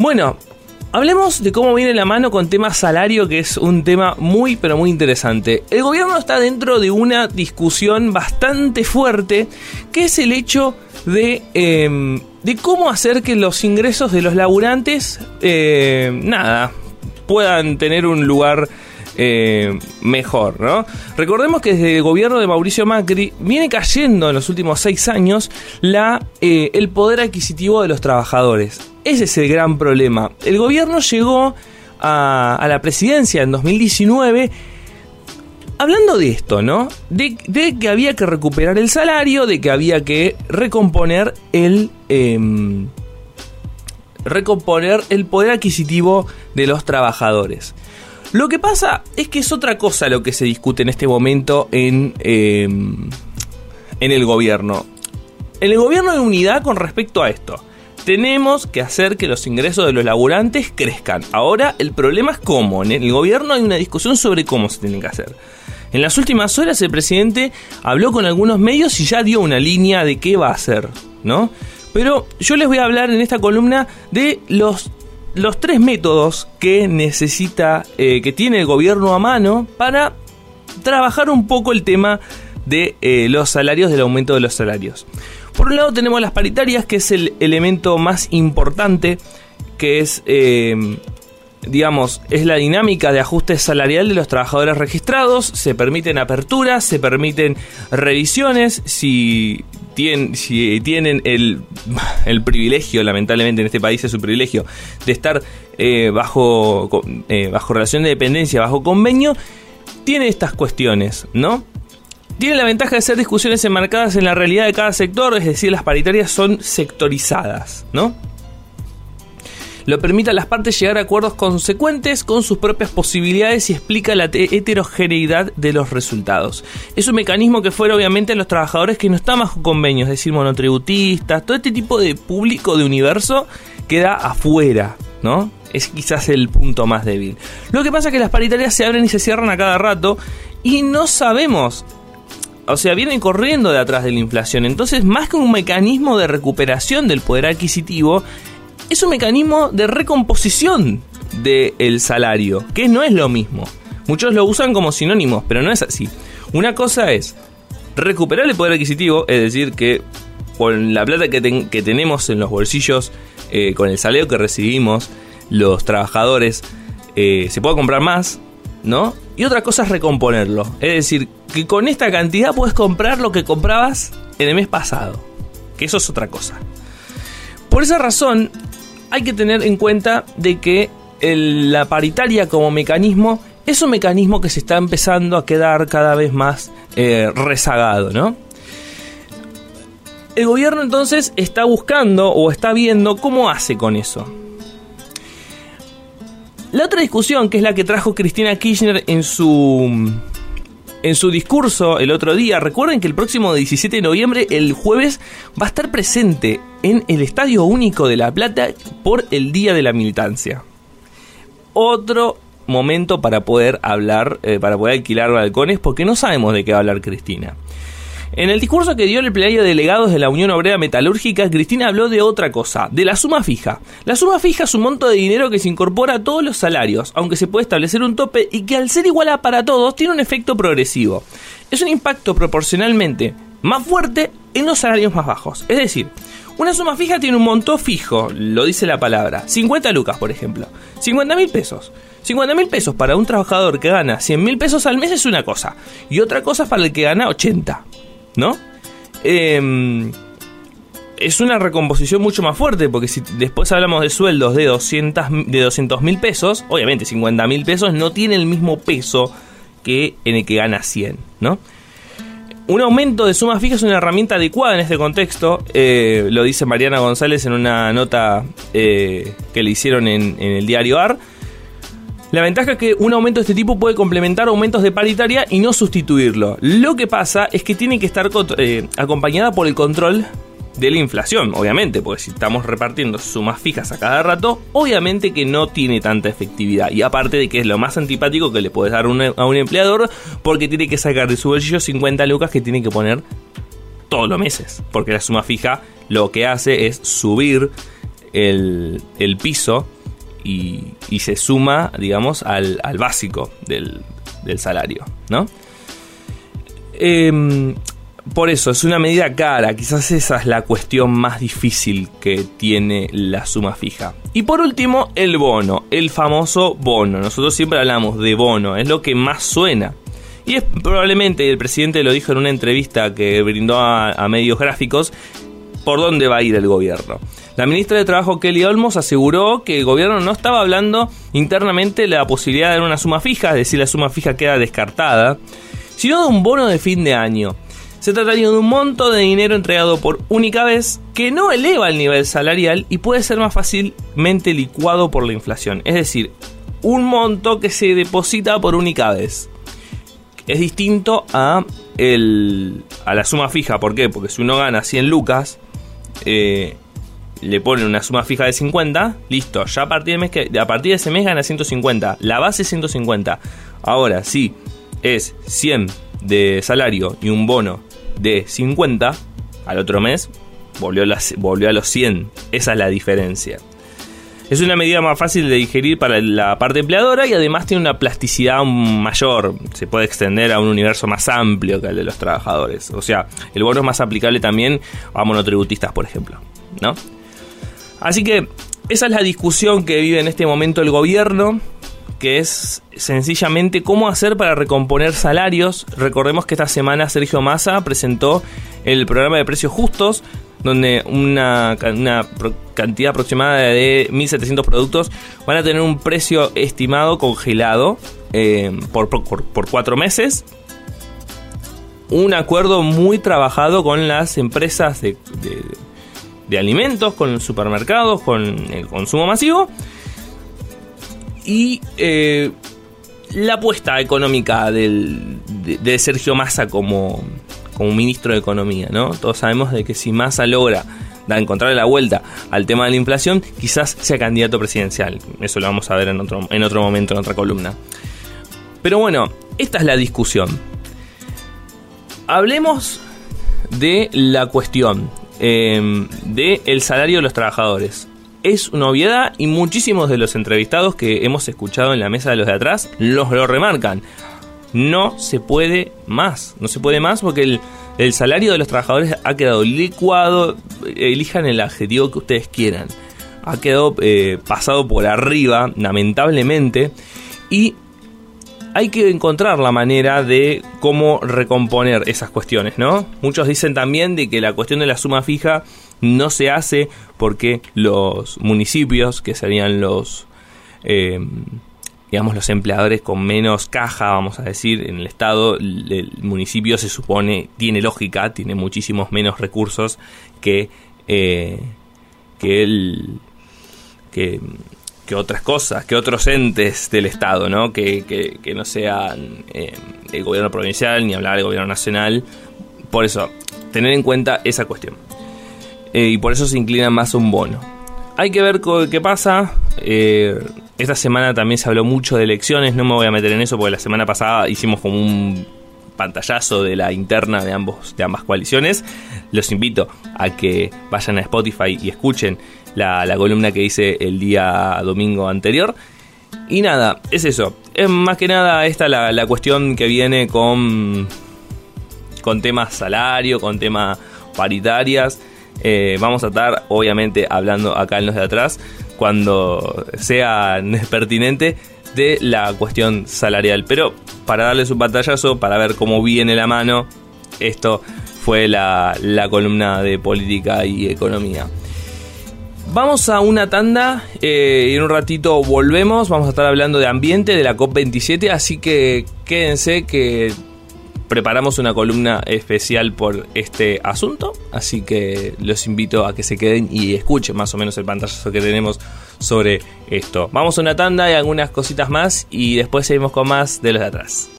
Bueno, hablemos de cómo viene la mano con tema salario, que es un tema muy, pero muy interesante. El gobierno está dentro de una discusión bastante fuerte, que es el hecho de, em, de cómo hacer que los ingresos de los laburantes, eh, nada, puedan tener un lugar eh, mejor, ¿no? Recordemos que desde el gobierno de Mauricio Macri viene cayendo en los últimos seis años la, eh, el poder adquisitivo de los trabajadores. Ese es el gran problema. El gobierno llegó a, la presidencia en 2019 hablando de esto, ¿no? De, que había que recuperar el salario, de que había que recomponer el... Eh, recomponer el poder adquisitivo de los trabajadores. Lo que pasa es que es otra cosa lo que se discute en este momento en, eh, en el gobierno. En el gobierno de unidad con respecto a esto. Tenemos que hacer que los ingresos de los laburantes crezcan. Ahora el problema es cómo. En el gobierno hay una discusión sobre cómo se tiene que hacer. En las últimas horas el presidente habló con algunos medios y ya dio una línea de qué va a hacer, ¿no? Pero yo les voy a hablar en esta columna de los los tres métodos que necesita, eh, que tiene el gobierno a mano para trabajar un poco el tema de eh, los salarios, del aumento de los salarios. Por un lado tenemos las paritarias, que es el elemento más importante, que es, eh, digamos, es la dinámica de ajuste salarial de los trabajadores registrados, se permiten aperturas, se permiten revisiones, si si tienen el, el, privilegio, lamentablemente en este país es su privilegio, de estar eh, bajo, eh, bajo relación de dependencia, bajo convenio, tiene estas cuestiones, ¿no? Tiene la ventaja de ser discusiones enmarcadas en la realidad de cada sector, es decir, las paritarias son sectorizadas, ¿no? Lo permite a las partes llegar a acuerdos consecuentes con sus propias posibilidades y explica la heterogeneidad de los resultados. Es un mecanismo que fuera obviamente los trabajadores que no están bajo convenios, es decir, monotributistas, todo este tipo de público de universo queda afuera, ¿no? Es quizás el punto más débil. Lo que pasa es que las paritarias se abren y se cierran a cada rato y no sabemos o sea, vienen corriendo de atrás de la inflación. Entonces, más que un mecanismo de recuperación del poder adquisitivo, es un mecanismo de recomposición del salario, que no es lo mismo. Muchos lo usan como sinónimos, pero no es así. Una cosa es recuperar el poder adquisitivo, es decir, que con la plata que, tenemos en los bolsillos, eh, con el salario que recibimos, los trabajadores, eh, se pueda comprar más, ¿no? Y otra cosa es recomponerlo. Es decir, que con esta cantidad puedes comprar lo que comprabas en el mes pasado. Que eso es otra cosa. Por esa razón, hay que tener en cuenta de que la paritaria como mecanismo es un mecanismo que se está empezando a quedar cada vez más eh, rezagado, ¿no? El gobierno entonces está buscando o está viendo cómo hace con eso. La otra discusión, que es la que trajo Cristina Kirchner en su en su discurso el otro día, recuerden que el próximo 17 de noviembre, el jueves, va a estar presente en el Estadio Único de La Plata por el Día de la Militancia. Otro momento para poder hablar, eh, para poder alquilar balcones, porque no sabemos de qué va a hablar Cristina. En el discurso que dio el plenario de delegados de la Unión Obrera Metalúrgica, Cristina habló de otra cosa, de la suma fija. La suma fija es un monto de dinero que se incorpora a todos los salarios, aunque se puede establecer un tope y que al ser igual para todos tiene un efecto progresivo. Es un impacto proporcionalmente más fuerte en los salarios más bajos. Es decir, una suma fija tiene un monto fijo, lo dice la palabra. 50 lucas, por ejemplo. 50 mil pesos. 50 mil pesos para un trabajador que gana 100 mil pesos al mes es una cosa. Y otra cosa para el que gana 80. ¿No? Em, es una recomposición mucho más fuerte, porque si después hablamos de sueldos de 200 de mil pesos, obviamente 50 mil pesos no tiene el mismo peso que en el que gana 100, ¿no? Un aumento de suma fija es una herramienta adecuada en este contexto, eh, lo dice Mariana González en una nota eh, que le hicieron en, en el diario AR. La ventaja es que un aumento de este tipo puede complementar aumentos de paritaria y no sustituirlo. Lo que pasa es que tiene que estar eh, acompañada por el control de la inflación, obviamente, porque si estamos repartiendo sumas fijas a cada rato, obviamente que no tiene tanta efectividad. Y aparte de que es lo más antipático que le puedes dar a un empleador, porque tiene que sacar de su bolsillo 50 lucas que tiene que poner todos los meses. Porque la suma fija lo que hace es subir el, el piso y, y, se suma, digamos, al, básico del, salario, ¿no? Eh, por eso, es una medida cara, quizás esa es la cuestión más difícil que tiene la suma fija. Y por último, el bono, el famoso bono. Nosotros siempre hablamos de bono, es lo que más suena. Y es probablemente, el presidente lo dijo en una entrevista que brindó a, a medios gráficos, por dónde va a ir el gobierno. La ministra de Trabajo Kelly Olmos aseguró que el gobierno no estaba hablando internamente de la posibilidad de dar una suma fija, es decir, la suma fija queda descartada, sino de un bono de fin de año. Se trataría de un monto de dinero entregado por única vez que no eleva el nivel salarial y puede ser más fácilmente licuado por la inflación. Es decir, un monto que se deposita por única vez. Es distinto a, el, a la suma fija. ¿Por qué? Porque si uno gana 100 lucas, eh, le ponen una suma fija de 50, listo, ya a partir, mes que, a partir de ese mes gana 150. La base es 150. Ahora, si es 100 de salario y un bono de 50 al otro mes, volvió, volvió a los 100. Esa es la diferencia. Es una medida más fácil de digerir para la parte empleadora y además tiene una plasticidad mayor. Se puede extender a un universo más amplio que el de los trabajadores. O sea, el bono es más aplicable también a monotributistas, por ejemplo. ¿No? Así que esa es la discusión que vive en este momento el gobierno que es sencillamente cómo hacer para recomponer salarios. Recordemos que esta semana Sergio Massa presentó el programa de precios justos, donde una, una cantidad aproximada de 1.700 productos van a tener un precio estimado congelado eh, por, por, por cuatro meses. Un acuerdo muy trabajado con las empresas de, de, de alimentos, con los supermercados, con el consumo masivo y eh, la apuesta económica del, de, Sergio Massa como, como ministro de Economía, ¿no? Todos sabemos de que si Massa logra da encontrarle la vuelta al tema de la inflación, quizás sea candidato presidencial. Eso lo vamos a ver en otro, en otro momento, en otra columna. Pero bueno, esta es la discusión. Hablemos de la cuestión eh, del el salario de los trabajadores. Es una obviedad y muchísimos de los entrevistados que hemos escuchado en la mesa de los de atrás los lo remarcan. No se puede más, no se puede más porque el, el salario de los trabajadores ha quedado licuado, elijan el adjetivo que ustedes quieran, ha quedado eh, pasado por arriba, lamentablemente, y hay que encontrar la manera de cómo recomponer esas cuestiones, ¿no? Muchos dicen también de que la cuestión de la suma fija no se hace porque los municipios, que serían los, eh, digamos, los empleadores con menos caja, vamos a decir, en el Estado, el municipio se supone, tiene lógica, tiene muchísimos menos recursos que, eh, que el... Que, que otras cosas, que otros entes del Estado, ¿no? Que, que, que no sean eh, el gobierno provincial ni hablar del gobierno nacional. Por eso, tener en cuenta esa cuestión. Eh, y por eso se inclina más un bono. Hay que ver qué pasa. Eh, esta semana también se habló mucho de elecciones, no me voy a meter en eso porque la semana pasada hicimos como un pantallazo de la interna de, ambos, de ambas coaliciones. Los invito a que vayan a Spotify y escuchen la, la columna que hice el día domingo anterior. Y nada, es eso. Es más que nada esta la, la cuestión que viene con, con temas salario, con temas paritarias. Eh, vamos a estar, obviamente, hablando acá en los de atrás, cuando sea pertinente, de la cuestión salarial. Pero para darles un pantallazo, para ver cómo viene la mano, esto fue la, la columna de política y economía. Vamos a una tanda eh, y en un ratito volvemos. Vamos a estar hablando de ambiente, de la COP27, así que quédense que preparamos una columna especial por este asunto, así que los invito a que se queden y escuchen más o menos el pantallazo que tenemos sobre esto. Vamos a una tanda y algunas cositas más y después seguimos con más de los de atrás.